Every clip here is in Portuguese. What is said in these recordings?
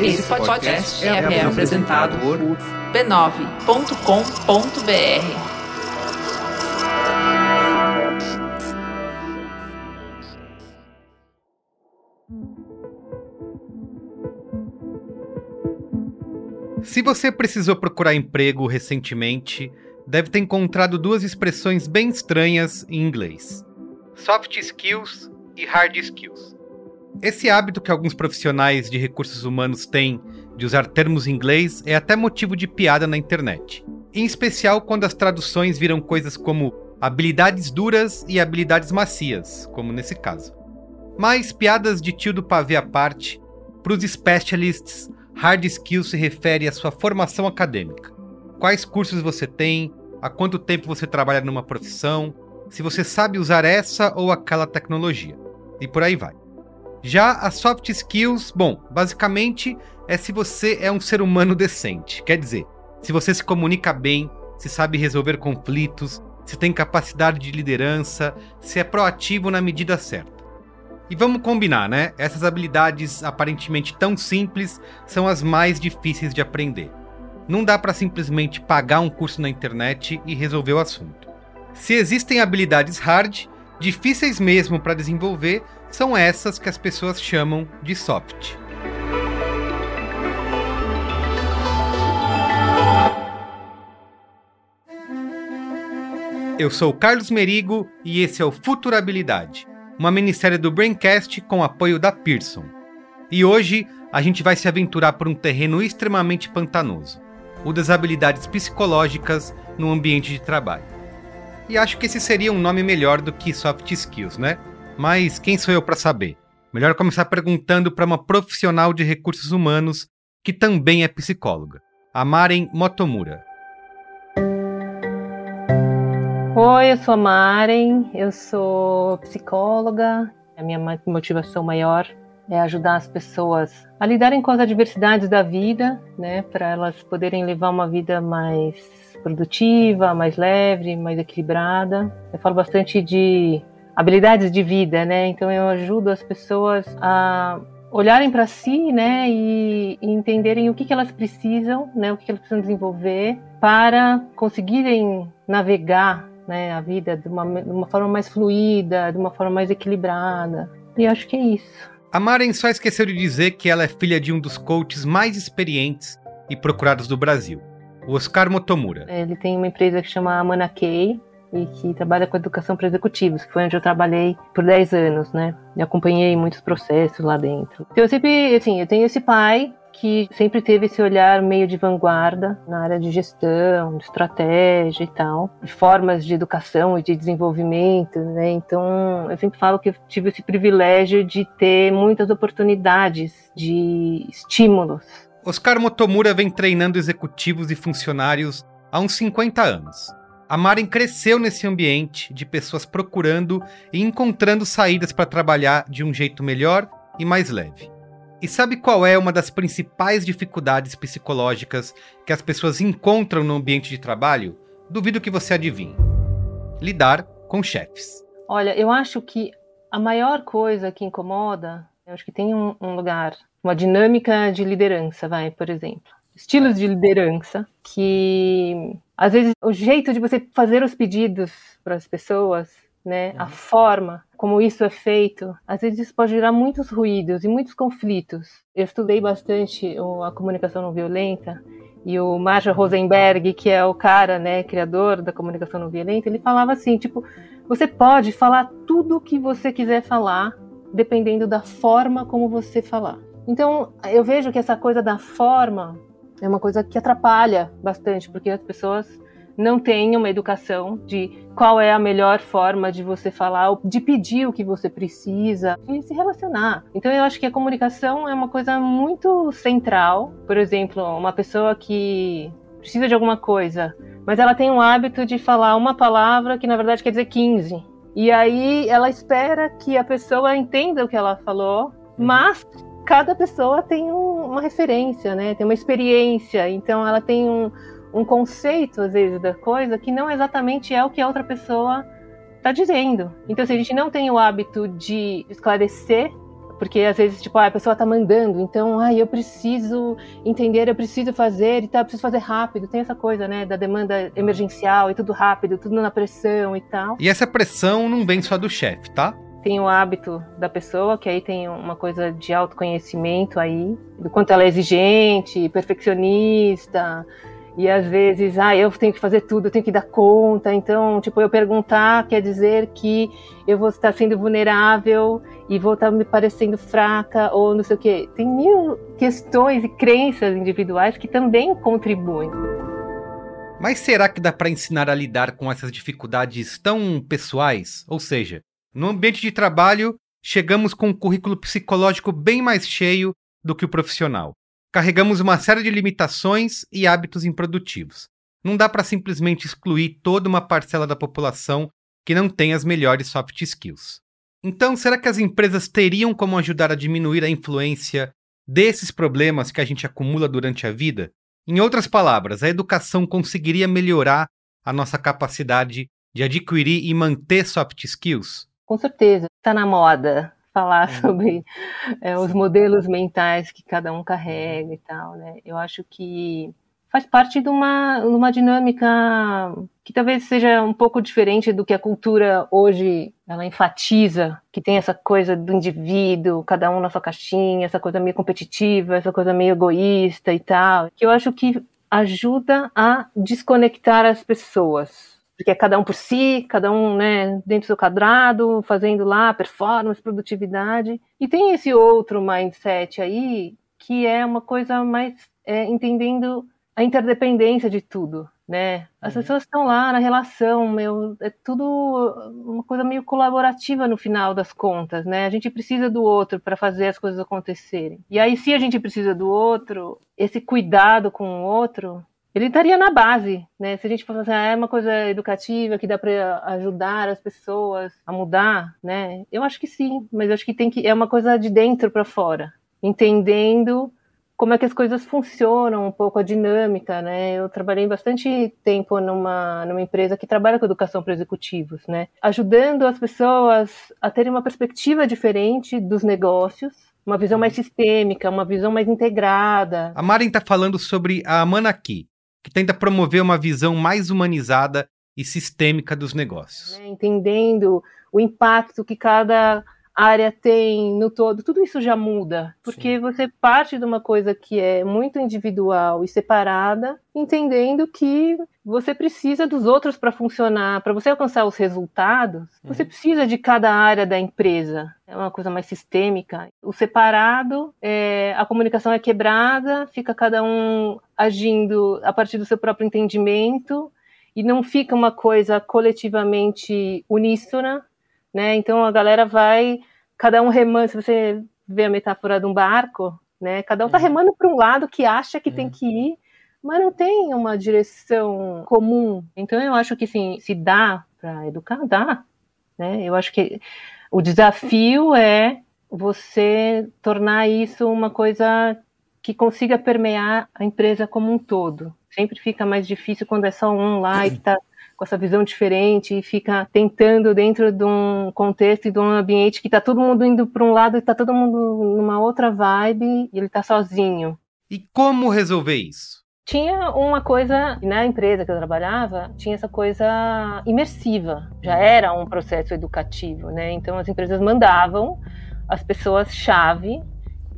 Esse podcast é, é apresentado por b9.com.br. Se você precisou procurar emprego recentemente, deve ter encontrado duas expressões bem estranhas em inglês: soft skills e hard skills. Esse hábito que alguns profissionais de recursos humanos têm de usar termos em inglês é até motivo de piada na internet, em especial quando as traduções viram coisas como habilidades duras e habilidades macias, como nesse caso. Mas piadas de tio do pavê à parte, para os specialists, hard skills se refere à sua formação acadêmica. Quais cursos você tem, há quanto tempo você trabalha numa profissão, se você sabe usar essa ou aquela tecnologia. E por aí vai. Já as soft skills, bom, basicamente é se você é um ser humano decente. Quer dizer, se você se comunica bem, se sabe resolver conflitos, se tem capacidade de liderança, se é proativo na medida certa. E vamos combinar, né? Essas habilidades aparentemente tão simples são as mais difíceis de aprender. Não dá para simplesmente pagar um curso na internet e resolver o assunto. Se existem habilidades hard, difíceis mesmo para desenvolver, são essas que as pessoas chamam de soft. Eu sou Carlos Merigo e esse é o Futurabilidade, uma minissérie do Braincast com apoio da Pearson. E hoje a gente vai se aventurar por um terreno extremamente pantanoso, o das habilidades psicológicas no ambiente de trabalho. E acho que esse seria um nome melhor do que soft skills, né? Mas quem sou eu para saber? Melhor começar perguntando para uma profissional de recursos humanos que também é psicóloga, a Maren Motomura. Oi, eu sou a Maren, eu sou psicóloga. A minha motivação maior é ajudar as pessoas a lidarem com as adversidades da vida, né, para elas poderem levar uma vida mais produtiva, mais leve, mais equilibrada. Eu falo bastante de habilidades de vida, né? Então eu ajudo as pessoas a olharem para si, né, e, e, entenderem o que, que elas precisam, né, o que, que elas precisam desenvolver para conseguirem navegar, né, a vida de uma, de uma forma mais fluida, de uma forma mais equilibrada. E acho que é isso. A Maren só esqueceu de dizer que ela é filha de um dos coaches mais experientes e procurados do Brasil, o Oscar Motomura. Ele tem uma empresa que chama Manakei, e que trabalha com educação para executivos, que foi onde eu trabalhei por 10 anos, né? E acompanhei muitos processos lá dentro. Então, eu sempre, assim, eu tenho esse pai que sempre teve esse olhar meio de vanguarda na área de gestão, de estratégia e tal, de formas de educação e de desenvolvimento, né? Então, eu sempre falo que eu tive esse privilégio de ter muitas oportunidades de estímulos. Oscar Motomura vem treinando executivos e funcionários há uns 50 anos. A Maren cresceu nesse ambiente de pessoas procurando e encontrando saídas para trabalhar de um jeito melhor e mais leve. E sabe qual é uma das principais dificuldades psicológicas que as pessoas encontram no ambiente de trabalho? Duvido que você adivinhe. Lidar com chefes. Olha, eu acho que a maior coisa que incomoda, eu acho que tem um, um lugar, uma dinâmica de liderança, vai, por exemplo estilos de liderança que às vezes o jeito de você fazer os pedidos para as pessoas, né, uhum. a forma como isso é feito, às vezes isso pode gerar muitos ruídos e muitos conflitos. Eu estudei bastante a comunicação não violenta e o Marshall Rosenberg, que é o cara, né, criador da comunicação não violenta, ele falava assim, tipo, você pode falar tudo o que você quiser falar, dependendo da forma como você falar. Então, eu vejo que essa coisa da forma é uma coisa que atrapalha bastante, porque as pessoas não têm uma educação de qual é a melhor forma de você falar, de pedir o que você precisa, de se relacionar. Então eu acho que a comunicação é uma coisa muito central. Por exemplo, uma pessoa que precisa de alguma coisa, mas ela tem um hábito de falar uma palavra que na verdade quer dizer 15. E aí ela espera que a pessoa entenda o que ela falou, mas cada pessoa tem um, uma referência, né? Tem uma experiência, então ela tem um, um conceito às vezes da coisa que não exatamente é o que a outra pessoa está dizendo. Então, se a gente não tem o hábito de esclarecer Porque às vezes, tipo, ah, a pessoa tá mandando, então, ah, eu preciso entender, eu preciso fazer e tal, eu preciso fazer rápido. Tem essa coisa, né, da demanda emergencial e tudo rápido, tudo na pressão e tal. E essa pressão não vem só do chefe, tá? Tem o hábito da pessoa, que aí tem uma coisa de autoconhecimento aí, do quanto ela é exigente, perfeccionista, e às vezes, ah, eu tenho que fazer tudo, eu tenho que dar conta. Então, tipo, eu perguntar quer dizer que eu vou estar sendo vulnerável e vou estar me parecendo fraca ou não sei o quê. Tem mil questões e crenças individuais que também contribuem. Mas será que dá para ensinar a lidar com essas dificuldades tão pessoais? Ou seja, no ambiente de trabalho, chegamos com um currículo psicológico bem mais cheio do que o profissional carregamos uma série de limitações e hábitos improdutivos. Não dá para simplesmente excluir toda uma parcela da população que não tem as melhores soft skills. Então, será que as empresas teriam como ajudar a diminuir a influência desses problemas que a gente acumula durante a vida? Em outras palavras, a educação conseguiria melhorar a nossa capacidade de adquirir e manter soft skills? Com certeza, está na moda falar uhum. sobre é, os modelos mentais que cada um carrega e tal, né? Eu acho que faz parte de uma, de uma dinâmica que talvez seja um pouco diferente do que a cultura hoje ela enfatiza, que tem essa coisa do indivíduo, cada um na sua caixinha, essa coisa meio competitiva, essa coisa meio egoísta e tal, que eu acho que ajuda a desconectar as pessoas porque é cada um por si, cada um né, dentro do seu quadrado, fazendo lá performance, produtividade. E tem esse outro mindset aí, que é uma coisa mais é, entendendo a interdependência de tudo, né? As uhum. pessoas estão lá na relação, meu, é tudo uma coisa meio colaborativa no final das contas, né? A gente precisa do outro para fazer as coisas acontecerem. E aí, se a gente precisa do outro, esse cuidado com o outro ele estaria na base, né? Se a gente for assim, ah, é uma coisa educativa que dá para ajudar as pessoas a mudar, né? Eu acho que sim, mas eu acho que tem que é uma coisa de dentro para fora, entendendo como é que as coisas funcionam, um pouco a dinâmica, né? Eu trabalhei bastante tempo numa, numa empresa que trabalha com educação para executivos, né? Ajudando as pessoas a terem uma perspectiva diferente dos negócios, uma visão mais sistêmica, uma visão mais integrada. A Maren está falando sobre a Manaki, que tenta promover uma visão mais humanizada e sistêmica dos negócios. Né, entendendo o impacto que cada área tem no todo, tudo isso já muda, porque Sim. você parte de uma coisa que é muito individual e separada, entendendo que você precisa dos outros para funcionar, para você alcançar os resultados, uhum. você precisa de cada área da empresa. É uma coisa mais sistêmica. O separado, é, a comunicação é quebrada, fica cada um agindo a partir do seu próprio entendimento e não fica uma coisa coletivamente uníssona, né? Então a galera vai, cada um remando, se você vê a metáfora de um barco, né? Cada um tá uhum. remando para um lado que acha que tem uhum. que ir, mas não tem uma direção comum. Então eu acho que sim, se dá para educar, dá, né? Eu acho que o desafio é você tornar isso uma coisa que consiga permear a empresa como um todo. Sempre fica mais difícil quando é só um lá e está com essa visão diferente e fica tentando dentro de um contexto e de um ambiente que está todo mundo indo para um lado e está todo mundo numa outra vibe e ele está sozinho. E como resolver isso? Tinha uma coisa, na empresa que eu trabalhava, tinha essa coisa imersiva. Já era um processo educativo, né? Então as empresas mandavam as pessoas-chave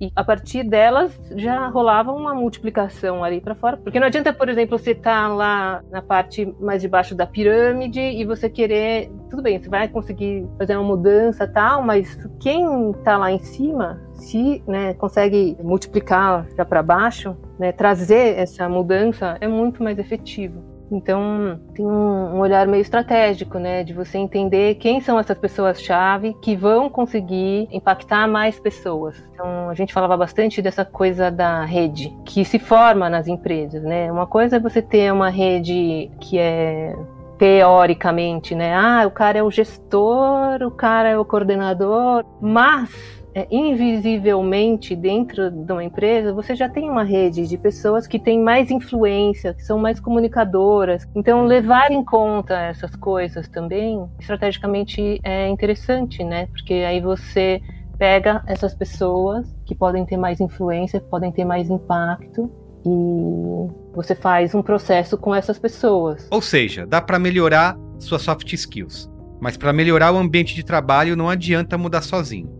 e a partir delas já rolava uma multiplicação ali para fora. Porque não adianta, por exemplo, você estar tá lá na parte mais de baixo da pirâmide e você querer. Tudo bem, você vai conseguir fazer uma mudança tal, mas quem está lá em cima, se né, consegue multiplicar já para baixo, né, trazer essa mudança, é muito mais efetivo. Então, tem um, olhar meio estratégico, né, de você entender quem são essas pessoas-chave que vão conseguir impactar mais pessoas. Então, a gente falava bastante dessa coisa da rede que se forma nas empresas, né? Uma coisa é você ter uma rede que é teoricamente, né? Ah, o cara é o gestor, o cara é o coordenador, mas é, invisivelmente dentro de uma empresa, você já tem uma rede de pessoas que têm mais influência, que são mais comunicadoras. Então, levar em conta essas coisas também, estrategicamente, é interessante, né? Porque aí você pega essas pessoas que podem ter mais influência, podem ter mais impacto e você faz um processo com essas pessoas. Ou seja, dá para melhorar suas soft skills, mas para melhorar o ambiente de trabalho não adianta mudar sozinho.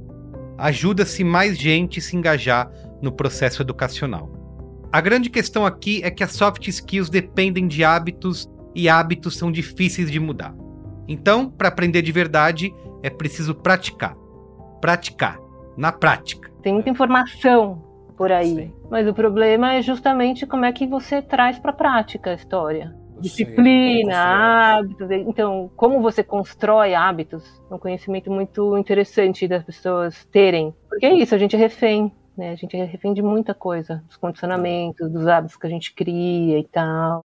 Ajuda-se mais gente se engajar no processo educacional. A grande questão aqui é que as soft skills dependem de hábitos e hábitos são difíceis de mudar. Então, para aprender de verdade, é preciso praticar. Praticar, na prática. Tem muita informação por aí, Sim. mas o problema é justamente como é que você traz para a prática a história. Disciplina, hábitos. Então, como você constrói hábitos? É um conhecimento muito interessante das pessoas terem. Porque é isso, a gente é refém né? A gente é refém de muita coisa, dos condicionamentos, dos hábitos que a gente cria e tal.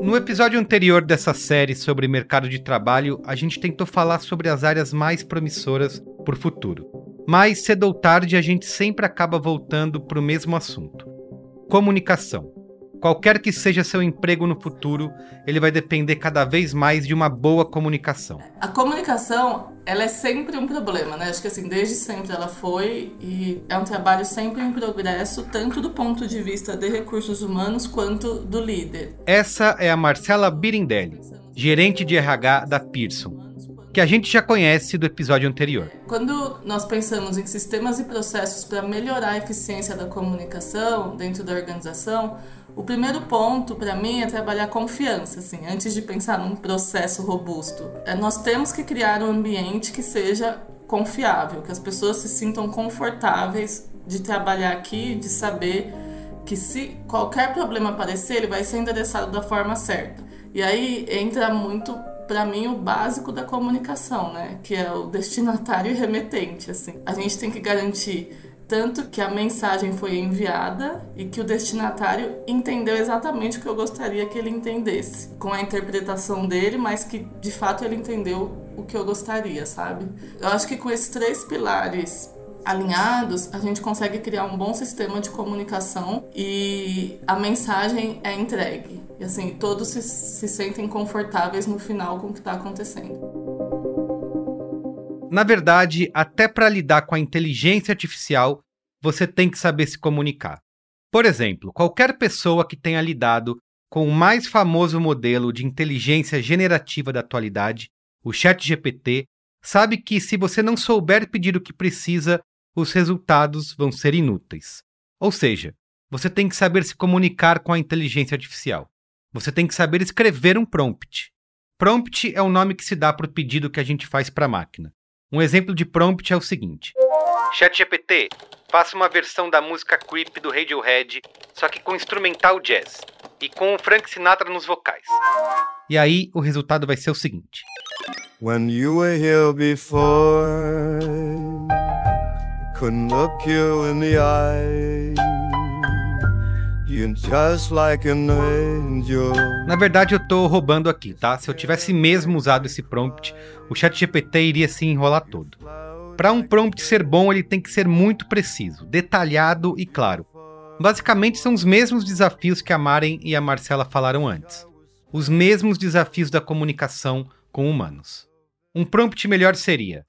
No episódio anterior dessa série sobre mercado de trabalho, a gente tentou falar sobre as áreas mais promissoras para o futuro. Mas cedo ou tarde a gente sempre acaba voltando para o mesmo assunto: comunicação. Qualquer que seja seu emprego no futuro, ele vai depender cada vez mais de uma boa comunicação. A comunicação, ela é sempre um problema, né? Acho que assim, desde sempre ela foi e é um trabalho sempre em progresso, tanto do ponto de vista de recursos humanos quanto do líder. Essa é a Marcela Birindelli, gerente de RH da Pearson que a gente já conhece do episódio anterior. Quando nós pensamos em sistemas e processos para melhorar a eficiência da comunicação dentro da organização, o primeiro ponto para mim é trabalhar confiança, assim, antes de pensar num processo robusto. É, nós temos que criar um ambiente que seja confiável, que as pessoas se sintam confortáveis de trabalhar aqui, de saber que se qualquer problema aparecer, ele vai ser endereçado da forma certa. E aí entra muito para mim o básico da comunicação, né, que é o destinatário e remetente, assim. A gente tem que garantir tanto que a mensagem foi enviada e que o destinatário entendeu exatamente o que eu gostaria que ele entendesse, com a interpretação dele, mas que de fato ele entendeu o que eu gostaria, sabe? Eu acho que com esses três pilares alinhados, a gente consegue criar um bom sistema de comunicação e a mensagem é entregue. E assim, todos se, se sentem confortáveis no final com o que está acontecendo. Na verdade, até para lidar com a inteligência artificial, você tem que saber se comunicar. Por exemplo, qualquer pessoa que tenha lidado com o mais famoso modelo de inteligência generativa da atualidade, o ChatGPT, sabe que se você não souber pedir o que precisa, os resultados vão ser inúteis. Ou seja, você tem que saber se comunicar com a inteligência artificial. Você tem que saber escrever um prompt. Prompt é o nome que se dá para o pedido que a gente faz para a máquina. Um exemplo de prompt é o seguinte: ChatGPT, faça uma versão da música Creep do Radiohead, só que com instrumental jazz e com o Frank Sinatra nos vocais. E aí o resultado vai ser o seguinte: When you were here before, couldn't look you in the eye. Na verdade, eu tô roubando aqui, tá? Se eu tivesse mesmo usado esse prompt, o ChatGPT iria se enrolar todo. Para um prompt ser bom, ele tem que ser muito preciso, detalhado e claro. Basicamente, são os mesmos desafios que a Maren e a Marcela falaram antes. Os mesmos desafios da comunicação com humanos. Um prompt melhor seria: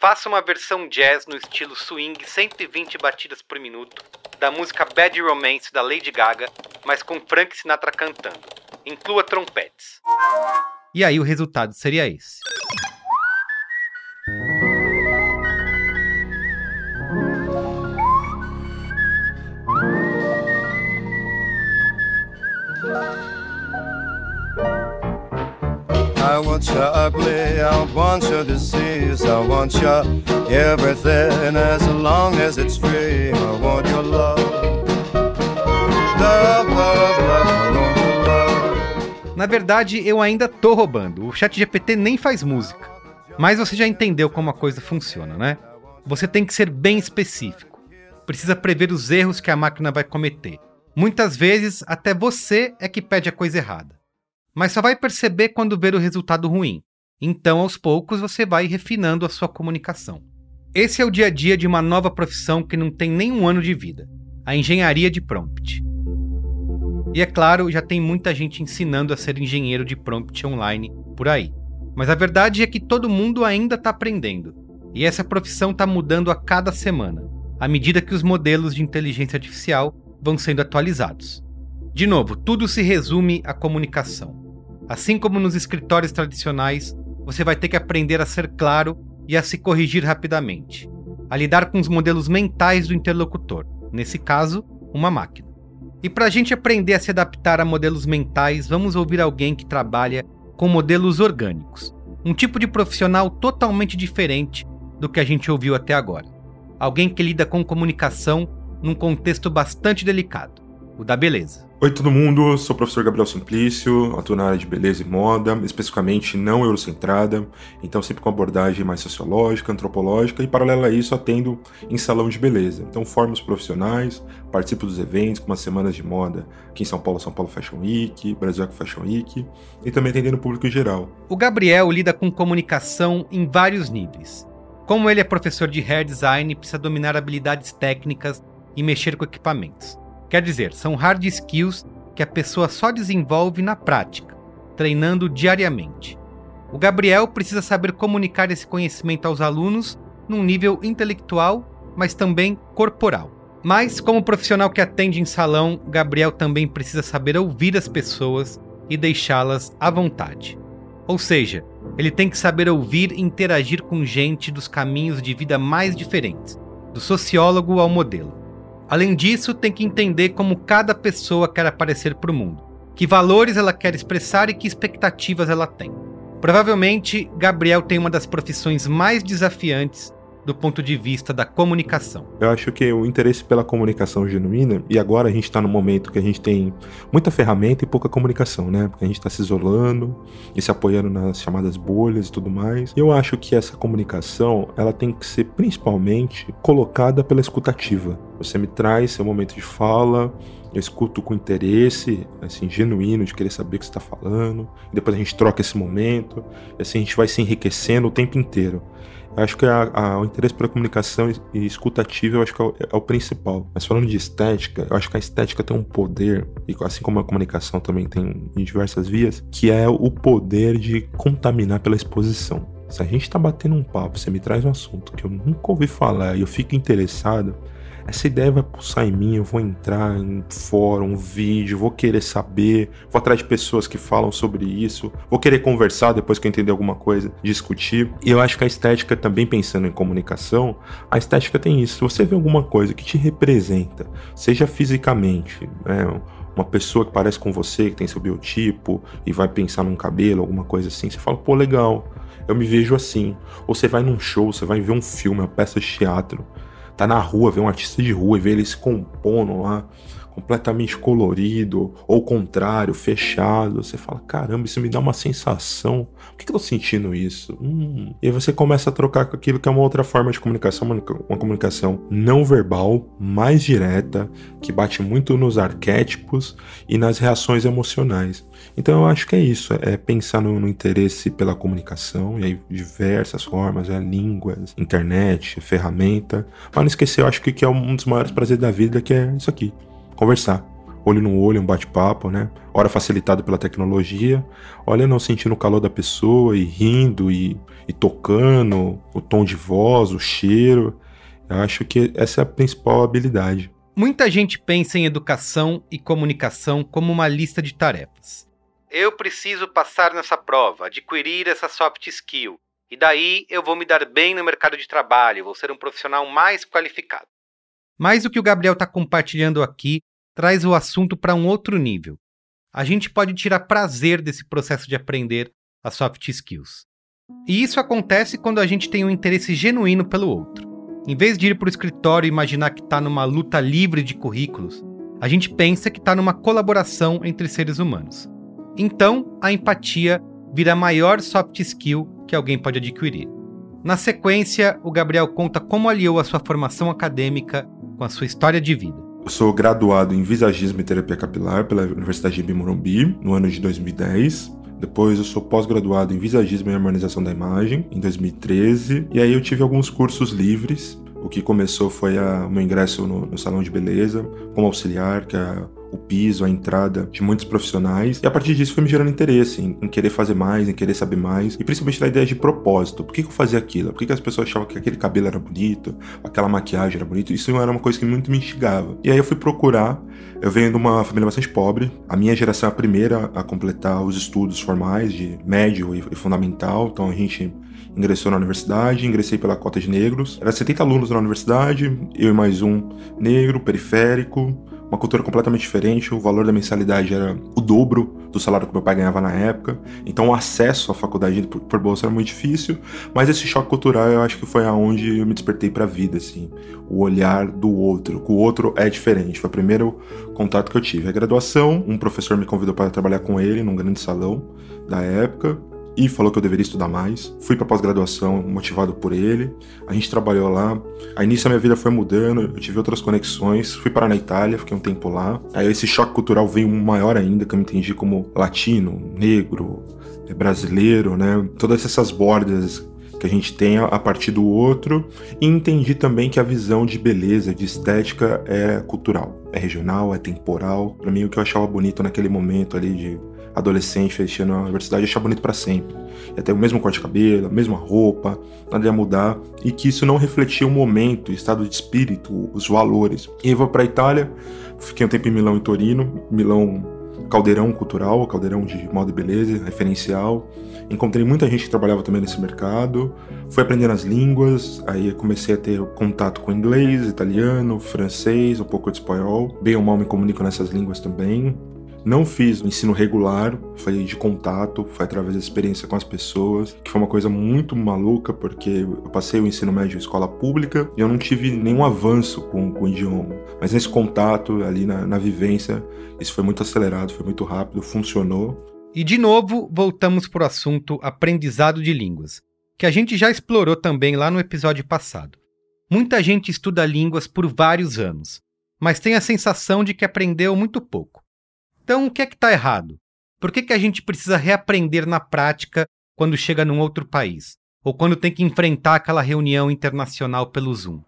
Faça uma versão jazz no estilo swing 120 batidas por minuto da música Bad Romance da Lady Gaga, mas com Frank Sinatra cantando. Inclua trompetes. E aí o resultado seria esse. Want you ugly, I want you I want you everything as long as it's free. I want your love. Na verdade, eu ainda tô roubando. O ChatGPT nem faz música. Mas você já entendeu como a coisa funciona, né? Você tem que ser bem específico. Precisa prever os erros que a máquina vai cometer. Muitas vezes, até você é que pede a coisa errada mas só vai perceber quando ver o resultado ruim. Então, aos poucos, você vai refinando a sua comunicação. Esse é o dia a dia de uma nova profissão que não tem nem um ano de vida: a engenharia de prompt. E é claro, já tem muita gente ensinando a ser engenheiro de prompt online por aí. Mas a verdade é que todo mundo ainda está aprendendo. E essa profissão está mudando a cada semana, à medida que os modelos de inteligência artificial vão sendo atualizados. De novo, tudo se resume à comunicação. Assim como nos escritórios tradicionais, você vai ter que aprender a ser claro e a se corrigir rapidamente, a lidar com os modelos mentais do interlocutor, nesse caso, uma máquina. E para a gente aprender a se adaptar a modelos mentais, vamos ouvir alguém que trabalha com modelos orgânicos, um tipo de profissional totalmente diferente do que a gente ouviu até agora. Alguém que lida com comunicação num contexto bastante delicado, o da beleza. Oi todo mundo, sou o professor Gabriel Simplício, atuo na área de beleza e moda, especificamente não eurocentrada, então sempre com abordagem mais sociológica, antropológica e paralelo a isso atendo em salão de beleza. Então formo os profissionais, participo dos eventos como as semanas de moda aqui em São Paulo, São Paulo Fashion Week, Brasil Fashion Week e também atendendo o público em geral. O Gabriel lida com comunicação em vários níveis. Como ele é professor de hair design, precisa dominar habilidades técnicas e mexer com equipamentos. Quer dizer, são hard skills que a pessoa só desenvolve na prática, treinando diariamente. O Gabriel precisa saber comunicar esse conhecimento aos alunos num nível intelectual, mas também corporal. Mas, como profissional que atende em salão, Gabriel também precisa saber ouvir as pessoas e deixá-las à vontade. Ou seja, ele tem que saber ouvir e interagir com gente dos caminhos de vida mais diferentes, do sociólogo ao modelo. Além disso, tem que entender como cada pessoa quer aparecer para o mundo, que valores ela quer expressar e que expectativas ela tem. Provavelmente, Gabriel tem uma das profissões mais desafiantes do ponto de vista da comunicação. Eu acho que o interesse pela comunicação genuína, e agora a gente está no momento que a gente tem muita ferramenta e pouca comunicação, né? Porque a gente está se isolando e se apoiando nas chamadas bolhas e tudo mais. Eu acho que essa comunicação, ela tem que ser principalmente colocada pela escutativa. Você me traz seu momento de fala, eu escuto com interesse, assim, genuíno, de querer saber o que você está falando. Depois a gente troca esse momento. E assim a gente vai se enriquecendo o tempo inteiro. Acho que a, a, o interesse pela comunicação e escutativa eu acho que é o, é o, principal. Mas falando de estética, eu acho que a estética tem um poder, e assim como a comunicação também tem em diversas vias, que é o poder de contaminar pela exposição. Se a gente tá batendo um papo, você me traz um assunto que eu nunca ouvi falar e eu fico interessado, essa ideia vai pulsar em mim, eu vou entrar em fórum, vídeo, vou querer saber, vou atrás de pessoas que falam sobre isso, vou querer conversar depois que eu entender alguma coisa, discutir. E eu acho que a estética, também pensando em comunicação, a estética tem isso. Se você vê alguma coisa que te representa, seja fisicamente, né? uma pessoa que parece com você, que tem seu biotipo e vai pensar num cabelo, alguma coisa assim, você fala, pô, legal, eu me vejo assim. Ou você vai num show, você vai ver um filme, uma peça de teatro, tá na rua, vê um artista de rua e vê ele se compondo lá, completamente colorido, ou contrário, fechado. Você fala, caramba, isso me dá uma sensação. Por que, que eu tô sentindo isso? Hum. E aí você começa a trocar com aquilo que é uma outra forma de comunicação, uma, uma comunicação não verbal, mais direta, que bate muito nos arquétipos e nas reações emocionais. Então eu acho que é isso, é pensar no, no interesse pela comunicação, e aí diversas formas, é, línguas, internet, ferramenta. Mas não esquecer, eu acho que, que é um dos maiores prazeres da vida, que é isso aqui, conversar. Olho no olho, um bate-papo, né? Hora facilitado pela tecnologia. Olha, não sentindo o calor da pessoa e rindo e, e tocando, o tom de voz, o cheiro. Eu acho que essa é a principal habilidade. Muita gente pensa em educação e comunicação como uma lista de tarefas. Eu preciso passar nessa prova, adquirir essa soft skill, e daí eu vou me dar bem no mercado de trabalho, vou ser um profissional mais qualificado. Mas o que o Gabriel está compartilhando aqui traz o assunto para um outro nível. A gente pode tirar prazer desse processo de aprender as soft skills. E isso acontece quando a gente tem um interesse genuíno pelo outro. Em vez de ir para o escritório e imaginar que está numa luta livre de currículos, a gente pensa que está numa colaboração entre seres humanos. Então, a empatia vira a maior soft skill que alguém pode adquirir. Na sequência, o Gabriel conta como aliou a sua formação acadêmica com a sua história de vida. Eu sou graduado em visagismo e terapia capilar pela Universidade de Morumbi no ano de 2010. Depois eu sou pós-graduado em visagismo e harmonização da imagem em 2013. E aí eu tive alguns cursos livres. O que começou foi a, o meu ingresso no, no salão de beleza como auxiliar, que é o piso, a entrada de muitos profissionais. E a partir disso foi me gerando interesse em, em querer fazer mais, em querer saber mais. E principalmente na ideia de propósito. Por que, que eu fazia aquilo? Por que, que as pessoas achavam que aquele cabelo era bonito, aquela maquiagem era bonita? Isso era uma coisa que muito me instigava. E aí eu fui procurar. Eu venho de uma família bastante pobre. A minha geração é a primeira a completar os estudos formais de médio e, e fundamental. Então a gente ingressou na universidade, ingressei pela cota de negros. Era 70 alunos na universidade, eu e mais um negro, periférico, uma cultura completamente diferente, o valor da mensalidade era o dobro do salário que meu pai ganhava na época, então o acesso à faculdade por, por bolsa era muito difícil, mas esse choque cultural eu acho que foi aonde eu me despertei para a vida, assim, o olhar do outro, que o outro é diferente, foi o primeiro contato que eu tive. A graduação, um professor me convidou para trabalhar com ele num grande salão da época, e falou que eu deveria estudar mais. Fui para pós-graduação motivado por ele. A gente trabalhou lá. A início a minha vida foi mudando, eu tive outras conexões. Fui para na Itália, fiquei um tempo lá. Aí esse choque cultural veio maior ainda, que eu me entendi como latino, negro, é, brasileiro, né? Todas essas bordas que a gente tem a partir do outro e entendi também que a visão de beleza, de estética é cultural, é regional, é temporal. Para mim o que eu achava bonito naquele momento ali de adolescente fechando a universidade achar bonito para sempre. Ia ter o mesmo corte de cabelo, a mesma roupa, nada ia mudar, e que isso não refletia o momento, o estado de espírito, os valores. E eu vou para Itália, fiquei um tempo em Milão e Torino, Milão caldeirão cultural, caldeirão de moda e beleza, referencial. Encontrei muita gente que trabalhava também nesse mercado, fui aprendendo as línguas, aí comecei a ter contato com inglês, italiano, francês, um pouco de espanhol. Bem ou mal me comunico nessas línguas também. Não fiz o ensino regular, foi de contato, foi através da experiência com as pessoas, que foi uma coisa muito maluca, porque eu passei o ensino médio em escola pública e eu não tive nenhum avanço com, com o idioma. Mas nesse contato, ali na, na vivência, isso foi muito acelerado, foi muito rápido, funcionou. E de novo, voltamos para o assunto aprendizado de línguas, que a gente já explorou também lá no episódio passado. Muita gente estuda línguas por vários anos, mas tem a sensação de que aprendeu muito pouco. Então, o que é que está errado? Por que, que a gente precisa reaprender na prática quando chega num outro país? Ou quando tem que enfrentar aquela reunião internacional pelo Zoom?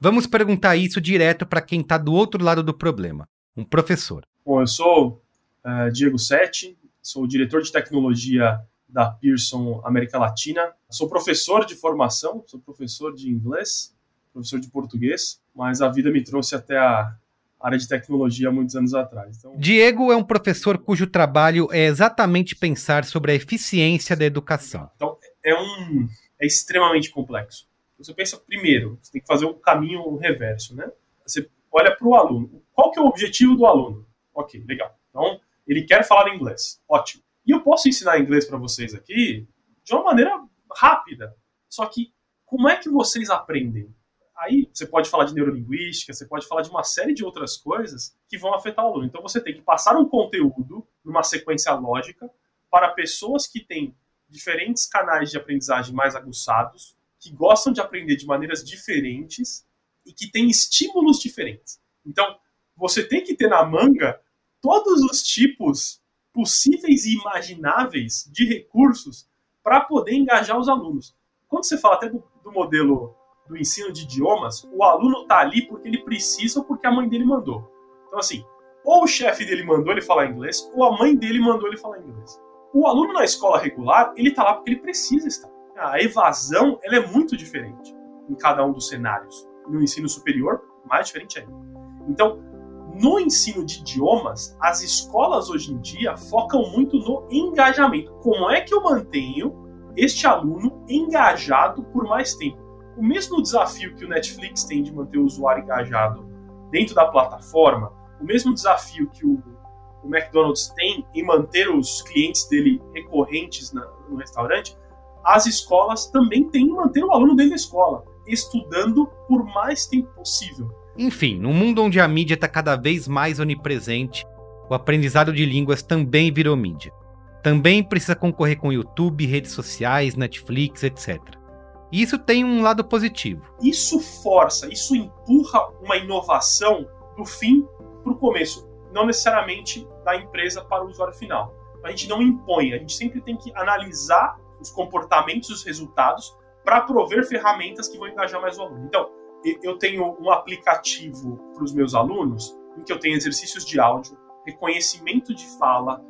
Vamos perguntar isso direto para quem está do outro lado do problema, um professor. Bom, eu sou uh, Diego Sete, sou diretor de tecnologia da Pearson América Latina. Sou professor de formação, sou professor de inglês, professor de português, mas a vida me trouxe até a área de tecnologia há muitos anos atrás. Então... Diego é um professor cujo trabalho é exatamente pensar sobre a eficiência da educação. Então, é um é extremamente complexo. Você pensa primeiro, você tem que fazer um caminho reverso, né? Você olha para o aluno. Qual que é o objetivo do aluno? Ok, legal. Então, ele quer falar inglês. Ótimo. E eu posso ensinar inglês para vocês aqui de uma maneira rápida. Só que como é que vocês aprendem? Aí você pode falar de neurolinguística, você pode falar de uma série de outras coisas que vão afetar o aluno. Então você tem que passar um conteúdo numa sequência lógica para pessoas que têm diferentes canais de aprendizagem mais aguçados, que gostam de aprender de maneiras diferentes e que têm estímulos diferentes. Então, você tem que ter na manga todos os tipos possíveis e imagináveis de recursos para poder engajar os alunos. Quando você fala até do, do modelo do ensino de idiomas, o aluno tá ali porque ele precisa ou porque a mãe dele mandou. Então, assim, ou o chefe dele mandou ele falar inglês, ou a mãe dele mandou ele falar inglês. O aluno na escola regular, ele tá lá porque ele precisa estar. A evasão, ela é muito diferente em cada um dos cenários. No ensino superior, mais diferente ainda. Então, no ensino de idiomas, as escolas hoje em dia focam muito no engajamento. Como é que eu mantenho este aluno engajado por mais tempo? O mesmo desafio que o Netflix tem de manter o usuário engajado dentro da plataforma, o mesmo desafio que o, o McDonald's tem em manter os clientes dele recorrentes na, no restaurante, as escolas também têm em manter o aluno dentro da escola, estudando por mais tempo possível. Enfim, num mundo onde a mídia está cada vez mais onipresente, o aprendizado de línguas também virou mídia. Também precisa concorrer com YouTube, redes sociais, Netflix, etc. E isso tem um lado positivo. Isso força, isso empurra uma inovação do fim para o começo, não necessariamente da empresa para o usuário final. A gente não impõe, a gente sempre tem que analisar os comportamentos os resultados para prover ferramentas que vão engajar mais o aluno. Então, eu tenho um aplicativo para os meus alunos, em que eu tenho exercícios de áudio, reconhecimento de fala,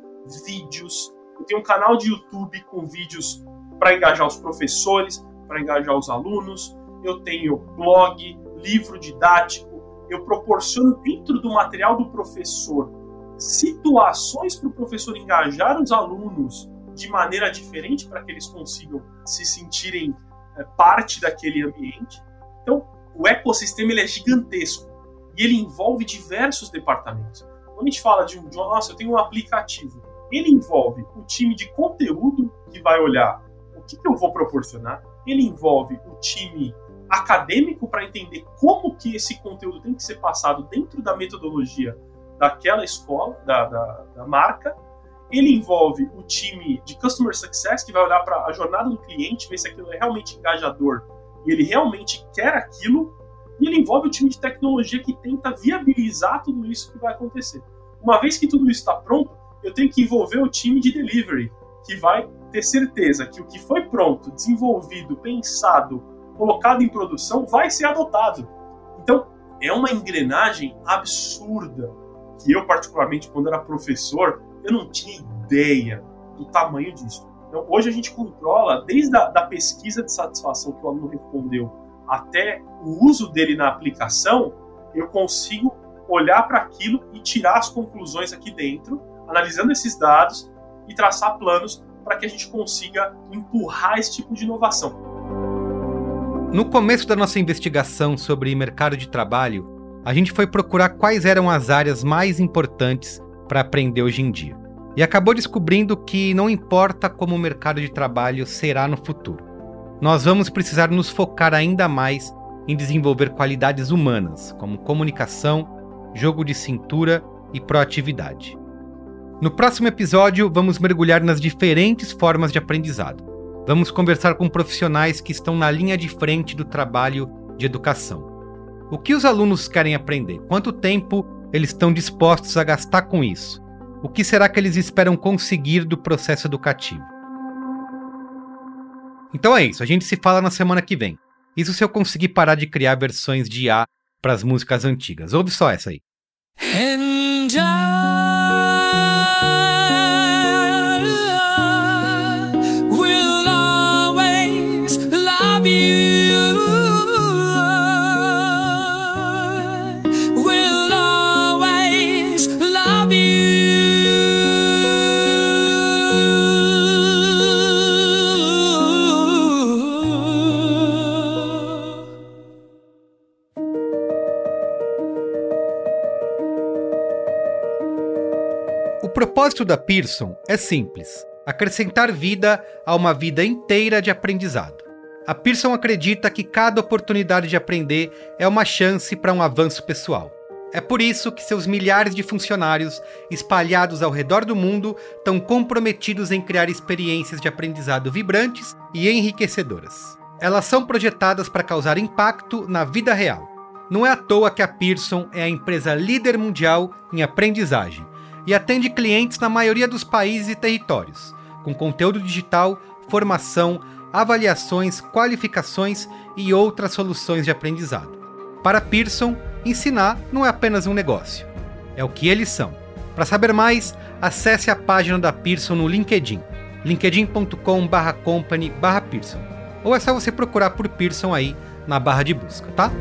vídeos. Eu tenho um canal de YouTube com vídeos para engajar os professores, para engajar os alunos. Eu tenho blog, livro didático. Eu proporciono dentro do material do professor situações para o professor engajar os alunos de maneira diferente para que eles consigam se sentirem é, parte daquele ambiente. Então, o ecossistema ele é gigantesco e ele envolve diversos departamentos. Quando a gente fala de um, nossa, eu tenho um aplicativo, ele envolve o time de conteúdo que vai olhar que, que eu vou proporcionar, ele envolve o time acadêmico para entender como que esse conteúdo tem que ser passado dentro da metodologia daquela escola, da, da, da marca, ele envolve o time de Customer Success, que vai olhar para a jornada do cliente, ver se aquilo é realmente engajador e ele realmente quer aquilo, e ele envolve o time de tecnologia que tenta viabilizar tudo isso que vai acontecer. Uma vez que tudo isso está pronto, eu tenho que envolver o time de delivery, que vai ter certeza que o que foi pronto, desenvolvido, pensado, colocado em produção vai ser adotado. Então, é uma engrenagem absurda que eu, particularmente, quando era professor, eu não tinha ideia do tamanho disso. Então, hoje a gente controla, desde a da pesquisa de satisfação que o aluno respondeu até o uso dele na aplicação, eu consigo olhar para aquilo e tirar as conclusões aqui dentro, analisando esses dados e traçar planos para que a gente consiga empurrar esse tipo de inovação. No começo da nossa investigação sobre mercado de trabalho, a gente foi procurar quais eram as áreas mais importantes para aprender hoje em dia. E acabou descobrindo que não importa como o mercado de trabalho será no futuro. Nós vamos precisar nos focar ainda mais em desenvolver qualidades humanas, como comunicação, jogo de cintura e proatividade. No próximo episódio, vamos mergulhar nas diferentes formas de aprendizado. Vamos conversar com profissionais que estão na linha de frente do trabalho de educação. O que os alunos querem aprender? Quanto tempo eles estão dispostos a gastar com isso? O que será que eles esperam conseguir do processo educativo? Então é isso, a gente se fala na semana que vem. Isso se eu conseguir parar de criar versões de IA para as músicas antigas. Ouve só essa aí. Propósito da Pearson é simples: acrescentar vida a uma vida inteira de aprendizado. A Pearson acredita que cada oportunidade de aprender é uma chance para um avanço pessoal. É por isso que seus milhares de funcionários, espalhados ao redor do mundo, estão comprometidos em criar experiências de aprendizado vibrantes e enriquecedoras. Elas são projetadas para causar impacto na vida real. Não é à toa que a Pearson é a empresa líder mundial em aprendizagem e atende clientes na maioria dos países e territórios, com conteúdo digital, formação, avaliações, qualificações e outras soluções de aprendizado. Para Pearson, ensinar não é apenas um negócio, é o que eles são. Para saber mais, acesse a página da Pearson no LinkedIn, linkedin.com/company/pearson. Ou é só você procurar por Pearson aí na barra de busca, tá?